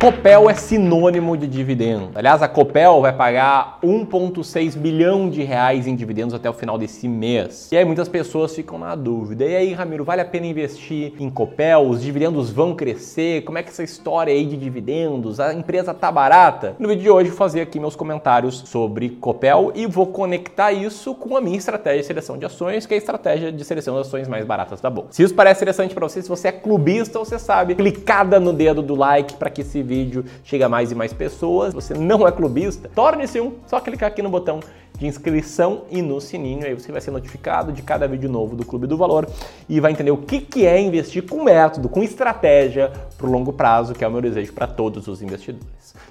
Copel é sinônimo de dividendo. Aliás, a Copel vai pagar 1,6 bilhão de reais em dividendos até o final desse mês. E aí muitas pessoas ficam na dúvida. E aí, Ramiro, vale a pena investir em Copel? Os dividendos vão crescer? Como é que essa história aí de dividendos? A empresa tá barata? No vídeo de hoje vou fazer aqui meus comentários sobre Copel e vou conectar isso com a minha estratégia de seleção de ações, que é a estratégia de seleção de ações mais baratas da bolsa. Se isso parece interessante para você, se você é clubista, você sabe, clicada no dedo do like para que esse vídeo chegue a mais e mais pessoas. Você não é clubista? Torne-se um, só clicar aqui no botão de inscrição e no sininho, aí você vai ser notificado de cada vídeo novo do Clube do Valor e vai entender o que, que é investir com método, com estratégia para o longo prazo, que é o meu desejo para todos os investidores.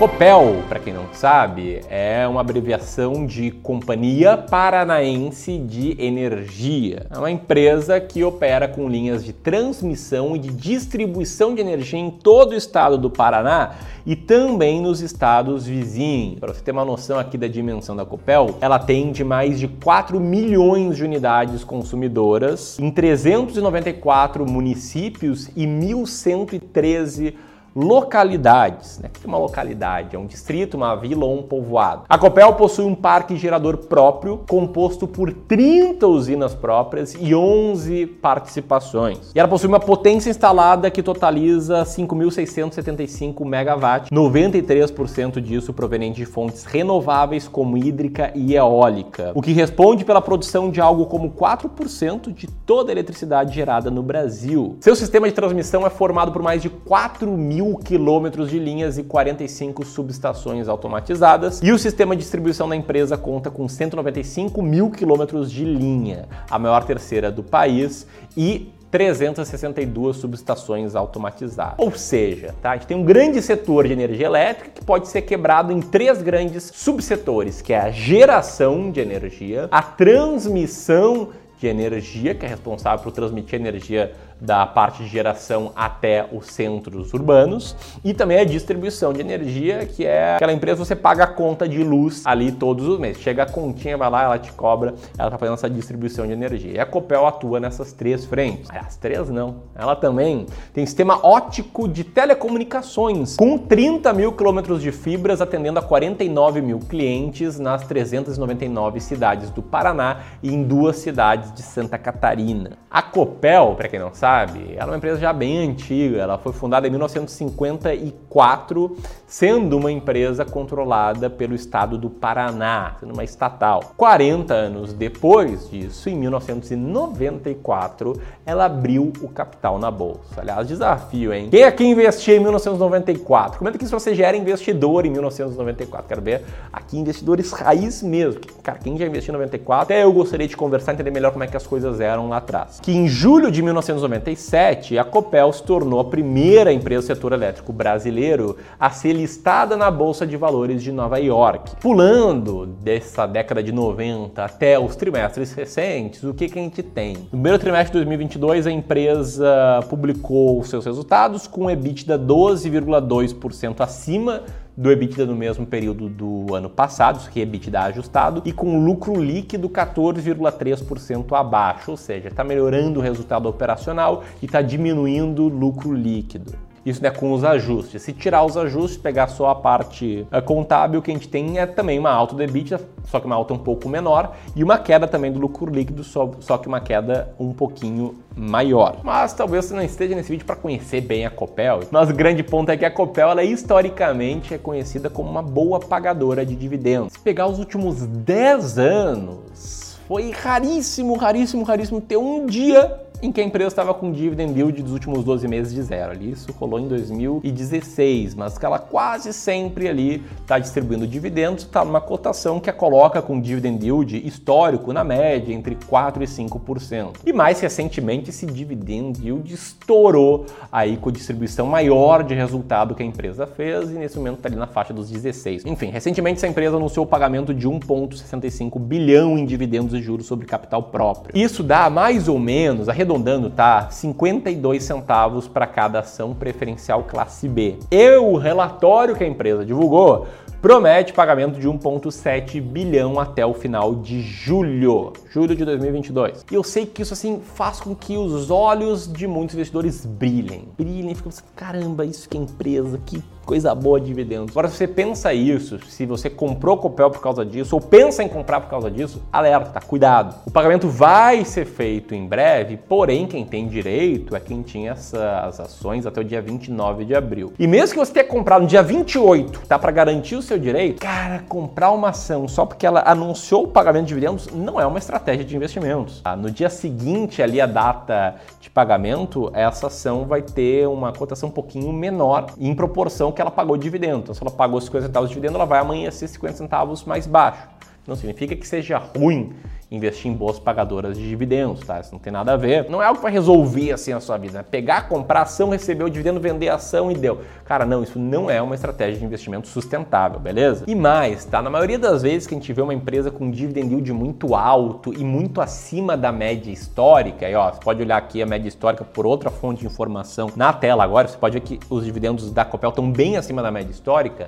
Copel, para quem não sabe, é uma abreviação de Companhia Paranaense de Energia. É uma empresa que opera com linhas de transmissão e de distribuição de energia em todo o estado do Paraná e também nos estados vizinhos. Para você ter uma noção aqui da dimensão da Copel, ela tem de mais de 4 milhões de unidades consumidoras em 394 municípios e 1.113 localidades. Né? O que é uma localidade? É um distrito, uma vila ou um povoado. A Copel possui um parque gerador próprio, composto por 30 usinas próprias e 11 participações. E ela possui uma potência instalada que totaliza 5.675 megawatts, 93% disso proveniente de fontes renováveis como hídrica e eólica, o que responde pela produção de algo como 4% de toda a eletricidade gerada no Brasil. Seu sistema de transmissão é formado por mais de 4 mil mil quilômetros de linhas e 45 subestações automatizadas. E o sistema de distribuição da empresa conta com 195 mil quilômetros de linha, a maior terceira do país, e 362 subestações automatizadas. Ou seja, tá? a gente tem um grande setor de energia elétrica que pode ser quebrado em três grandes subsetores, que é a geração de energia, a transmissão de energia, que é responsável por transmitir energia da parte de geração até os centros urbanos e também a distribuição de energia, que é aquela empresa que você paga a conta de luz ali todos os meses. Chega a continha, vai lá, ela te cobra, ela está fazendo essa distribuição de energia. E a Copel atua nessas três frentes. As três não. Ela também tem sistema ótico de telecomunicações com 30 mil quilômetros de fibras atendendo a 49 mil clientes nas 399 cidades do Paraná e em duas cidades de Santa Catarina. A Copel, para quem não sabe, sabe? Ela é uma empresa já bem antiga, ela foi fundada em 1954, sendo uma empresa controlada pelo estado do Paraná, sendo uma estatal. 40 anos depois disso, em 1994, ela abriu o capital na bolsa. Aliás, desafio, hein? Quem aqui investiu em 1994? Comenta aqui se você já era investidor em 1994. Quero ver aqui investidores raiz mesmo. Cara, quem já investiu em 94? Até eu gostaria de conversar, entender melhor como é que as coisas eram lá atrás. Que em julho de 1994 1997, a Copel se tornou a primeira empresa do setor elétrico brasileiro a ser listada na Bolsa de Valores de Nova York. Pulando dessa década de 90 até os trimestres recentes, o que, que a gente tem? No primeiro trimestre de 2022, a empresa publicou seus resultados com EBITDA 12,2% acima do EBITDA no mesmo período do ano passado, isso aqui é EBITDA ajustado, e com lucro líquido 14,3% abaixo, ou seja, está melhorando o resultado operacional e está diminuindo o lucro líquido. Isso né, com os ajustes. Se tirar os ajustes, pegar só a parte eh, contábil, que a gente tem é também uma alta do EBITDA, só que uma alta um pouco menor, e uma queda também do lucro líquido, só, só que uma queda um pouquinho maior. Mas talvez você não esteja nesse vídeo para conhecer bem a Copel. Mas o grande ponto é que a Copel, ela historicamente é conhecida como uma boa pagadora de dividendos. Se pegar os últimos 10 anos, foi raríssimo, raríssimo, raríssimo ter um dia em que a empresa estava com dividend yield dos últimos 12 meses de zero. Ali isso rolou em 2016, mas que ela quase sempre ali está distribuindo dividendos, está numa cotação que a coloca com dividend yield histórico na média entre 4 e 5%. E mais recentemente esse dividend yield estourou aí com a distribuição maior de resultado que a empresa fez e nesse momento está ali na faixa dos 16. Enfim, recentemente essa empresa anunciou o pagamento de 1,65 bilhão em dividendos e juros sobre capital próprio. Isso dá mais ou menos a arredondando, tá? 52 centavos para cada ação preferencial classe B. E o relatório que a empresa divulgou promete pagamento de 1,7 bilhão até o final de julho, julho de 2022. E eu sei que isso assim faz com que os olhos de muitos investidores brilhem, brilhem, ficam assim, caramba, isso que é empresa, que coisa boa de dividendos. Agora, se você pensa isso, se você comprou Copel por causa disso, ou pensa em comprar por causa disso, alerta, cuidado. O pagamento vai ser feito em breve, porém, quem tem direito é quem tinha essas ações até o dia 29 de abril. E mesmo que você tenha comprado no dia 28, tá? Para garantir o seu direito, cara, comprar uma ação só porque ela anunciou o pagamento de dividendos não é uma estratégia de investimentos. Tá? No dia seguinte, ali a data de pagamento, essa ação vai ter uma cotação um pouquinho menor em proporção que ela pagou de dividendo. Então, se ela pagou 50 centavos de dividendo, ela vai amanhecer 50 centavos mais baixo. Não significa que seja ruim investir em boas pagadoras de dividendos, tá? Isso não tem nada a ver. Não é algo vai resolver assim a sua vida, né? Pegar, comprar ação, receber o dividendo, vender a ação e deu. Cara, não, isso não é uma estratégia de investimento sustentável, beleza? E mais, tá? Na maioria das vezes que a gente vê uma empresa com dividend yield muito alto e muito acima da média histórica, e ó, você pode olhar aqui a média histórica por outra fonte de informação na tela agora, você pode ver que os dividendos da Copel estão bem acima da média histórica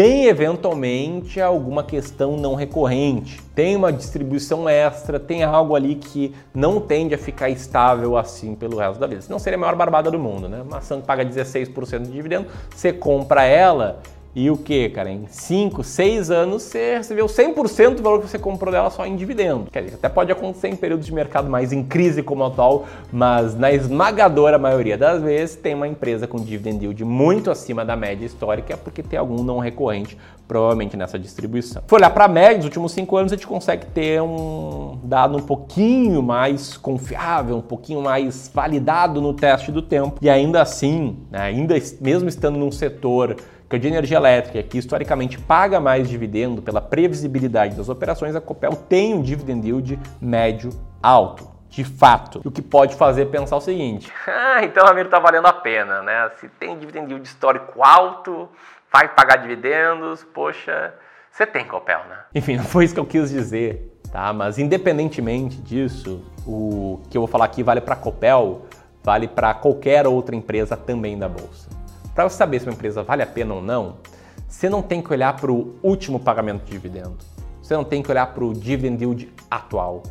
tem eventualmente alguma questão não recorrente, tem uma distribuição extra, tem algo ali que não tende a ficar estável assim pelo resto da vida. Senão seria a maior barbada do mundo, né? Uma que paga 16% de dividendo, você compra ela e o que, cara? Em 5, 6 anos você recebeu 100% do valor que você comprou dela só em dividendo. Quer dizer, até pode acontecer em períodos de mercado mais em crise como o atual, mas na esmagadora maioria das vezes tem uma empresa com dividend yield muito acima da média histórica porque tem algum não recorrente provavelmente nessa distribuição. Se olhar para a média dos últimos 5 anos, a gente consegue ter um dado um pouquinho mais confiável, um pouquinho mais validado no teste do tempo. E ainda assim, né, ainda mesmo estando num setor que de energia elétrica, que historicamente paga mais dividendo pela previsibilidade das operações, a Copel tem um dividend yield médio alto. De fato, o que pode fazer pensar o seguinte: ah, então Ramiro está valendo a pena, né? Se tem dividend yield histórico alto, vai pagar dividendos, poxa, você tem Copel, né? Enfim, não foi isso que eu quis dizer, tá? Mas independentemente disso, o que eu vou falar aqui vale para Copel, vale para qualquer outra empresa também da bolsa. Para você saber se uma empresa vale a pena ou não, você não tem que olhar para o último pagamento de dividendo. Você não tem que olhar para o dividend yield atual.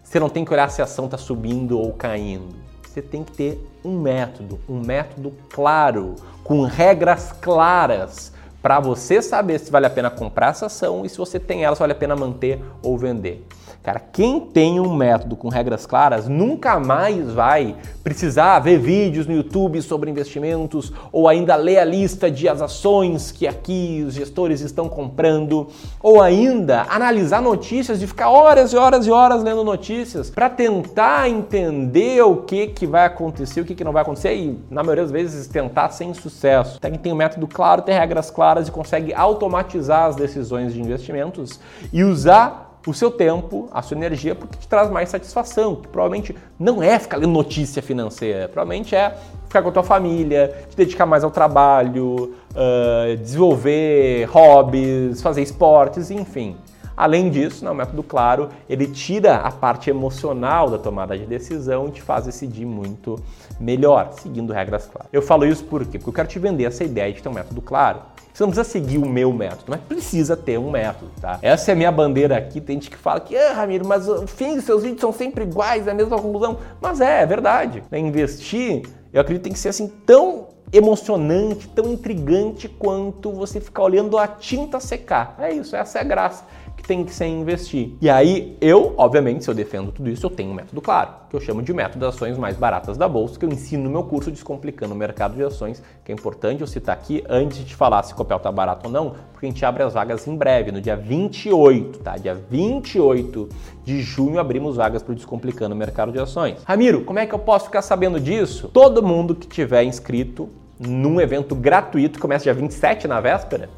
Você não tem que olhar se a ação está subindo ou caindo. Você tem que ter um método, um método claro, com regras claras, para você saber se vale a pena comprar essa ação e se você tem ela, se vale a pena manter ou vender. Cara, quem tem um método com regras claras nunca mais vai precisar ver vídeos no YouTube sobre investimentos ou ainda ler a lista de as ações que aqui os gestores estão comprando ou ainda analisar notícias e ficar horas e horas e horas lendo notícias para tentar entender o que, que vai acontecer, o que, que não vai acontecer e, na maioria das vezes, tentar sem sucesso. Quem tem um método claro, tem regras claras e consegue automatizar as decisões de investimentos e usar o seu tempo, a sua energia, porque te traz mais satisfação. Que provavelmente não é ficar lendo notícia financeira, provavelmente é ficar com a tua família, te dedicar mais ao trabalho, uh, desenvolver hobbies, fazer esportes, enfim. Além disso, né, método claro, ele tira a parte emocional da tomada de decisão e te faz decidir muito melhor, seguindo regras claras. Eu falo isso por quê? Porque eu quero te vender essa ideia de ter um método claro. Você não precisa seguir o meu método, mas precisa ter um método, tá? Essa é a minha bandeira aqui. Tem gente que fala que, ah, Ramiro, mas o fim dos seus vídeos são sempre iguais, é a mesma conclusão. Mas é, é verdade. Né? Investir, eu acredito que tem que ser assim tão emocionante, tão intrigante quanto você ficar olhando a tinta secar. É isso, essa é a graça tem que ser investir. E aí, eu, obviamente, se eu defendo tudo isso, eu tenho um método claro, que eu chamo de método das ações mais baratas da bolsa, que eu ensino no meu curso Descomplicando o Mercado de Ações, que é importante eu citar aqui antes de te falar se o Copel tá barato ou não, porque a gente abre as vagas em breve, no dia 28, tá? Dia 28 de junho abrimos vagas para o Descomplicando o Mercado de Ações. Ramiro, como é que eu posso ficar sabendo disso? Todo mundo que tiver inscrito num evento gratuito, começa dia 27 na véspera,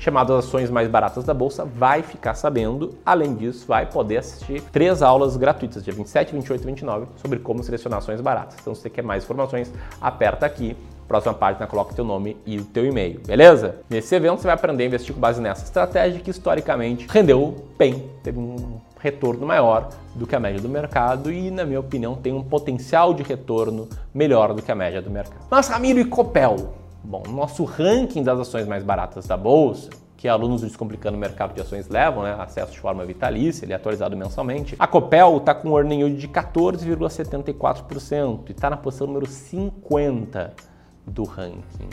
chamado Ações Mais Baratas da Bolsa, vai ficar sabendo. Além disso, vai poder assistir três aulas gratuitas, dia 27, 28 e 29, sobre como selecionar ações baratas. Então, se você quer mais informações, aperta aqui. Próxima página, coloca teu nome e o teu e-mail, beleza? Nesse evento você vai aprender a investir com base nessa estratégia que historicamente rendeu bem, teve um retorno maior do que a média do mercado e, na minha opinião, tem um potencial de retorno melhor do que a média do mercado. Mas Ramiro e Copel, Bom, no nosso ranking das ações mais baratas da bolsa, que alunos do Descomplicando o Mercado de Ações levam, né? acesso de forma vitalícia, ele é atualizado mensalmente. A Copel está com um earning yield de 14,74% e está na posição número 50 do ranking.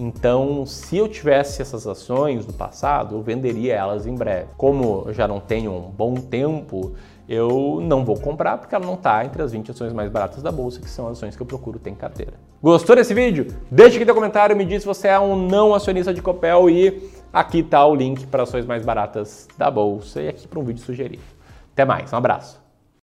Então, se eu tivesse essas ações no passado, eu venderia elas em breve. Como eu já não tenho um bom tempo, eu não vou comprar porque ela não está entre as 20 ações mais baratas da bolsa, que são as ações que eu procuro ter em carteira. Gostou desse vídeo? Deixa aqui teu comentário, me diz se você é um não acionista de Copel e aqui está o link para ações mais baratas da bolsa e aqui para um vídeo sugerido. Até mais, um abraço.